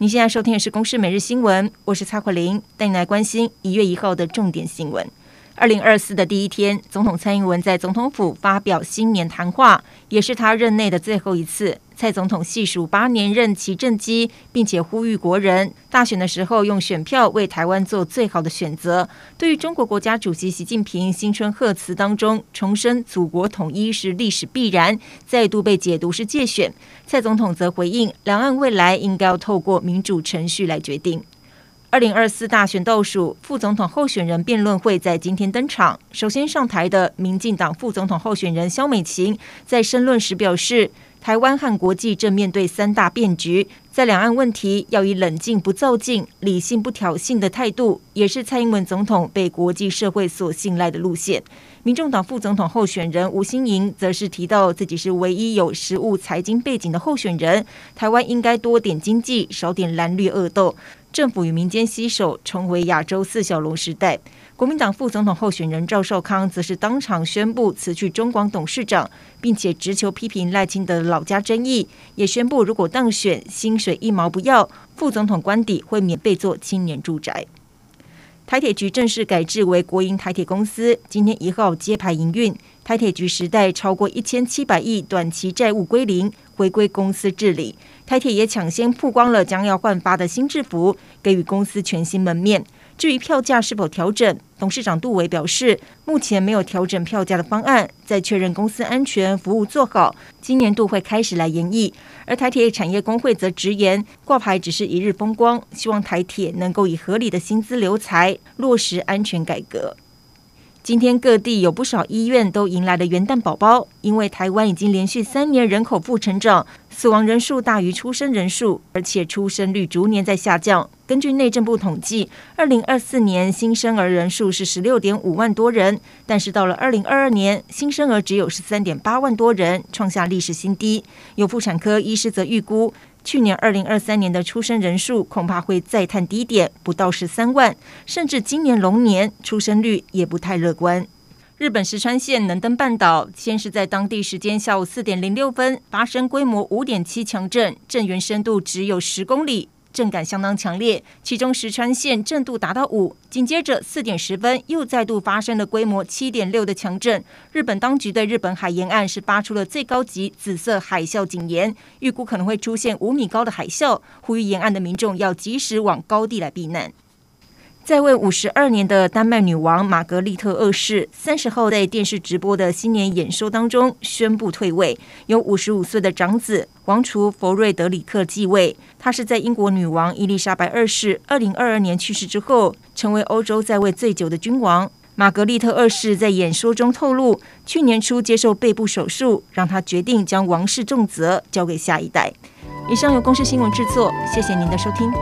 您现在收听的是《公视每日新闻》，我是蔡慧玲，带你来关心一月一号的重点新闻。二零二四的第一天，总统蔡英文在总统府发表新年谈话，也是他任内的最后一次。蔡总统细数八年任期政绩，并且呼吁国人大选的时候用选票为台湾做最好的选择。对于中国国家主席习近平新春贺词当中重申祖国统一是历史必然，再度被解读是借选，蔡总统则回应两岸未来应该要透过民主程序来决定。二零二四大选倒数，副总统候选人辩论会在今天登场。首先上台的民进党副总统候选人肖美琴在申论时表示，台湾和国际正面对三大变局，在两岸问题要以冷静不躁进、理性不挑衅的态度，也是蔡英文总统被国际社会所信赖的路线。民众党副总统候选人吴欣盈则是提到自己是唯一有实务财经背景的候选人，台湾应该多点经济，少点蓝绿恶斗。政府与民间携手，重回亚洲四小龙时代。国民党副总统候选人赵少康则是当场宣布辞去中广董事长，并且直球批评赖清德老家争议，也宣布如果当选，薪水一毛不要，副总统官邸会免费做青年住宅。台铁局正式改制为国营台铁公司，今天一号揭牌营运。台铁局时代超过一千七百亿短期债务归零，回归公司治理。台铁也抢先曝光了将要换发的新制服，给予公司全新门面。至于票价是否调整，董事长杜伟表示，目前没有调整票价的方案，在确认公司安全服务做好，今年度会开始来研议。而台铁产业工会则直言，挂牌只是一日风光，希望台铁能够以合理的薪资留才，落实安全改革。今天各地有不少医院都迎来了元旦宝宝，因为台湾已经连续三年人口负成长，死亡人数大于出生人数，而且出生率逐年在下降。根据内政部统计，二零二四年新生儿人数是十六点五万多人，但是到了二零二二年，新生儿只有十三点八万多人，创下历史新低。有妇产科医师则预估，去年二零二三年的出生人数恐怕会再探低点，不到十三万，甚至今年龙年出生率也不太乐观。日本石川县能登半岛先是在当地时间下午四点零六分发生规模五点七强震，震源深度只有十公里。震感相当强烈，其中石川县震度达到五。紧接着四点十分，又再度发生了规模七点六的强震。日本当局对日本海沿岸是发出了最高级紫色海啸警言，预估可能会出现五米高的海啸，呼吁沿岸的民众要及时往高地来避难。在位五十二年的丹麦女王玛格丽特二世，三十号在电视直播的新年演说当中宣布退位，由五十五岁的长子王储弗瑞德里克继位。他是在英国女王伊丽莎白二世二零二二年去世之后，成为欧洲在位最久的君王。玛格丽特二世在演说中透露，去年初接受背部手术，让他决定将王室重责交给下一代。以上由公司新闻制作，谢谢您的收听。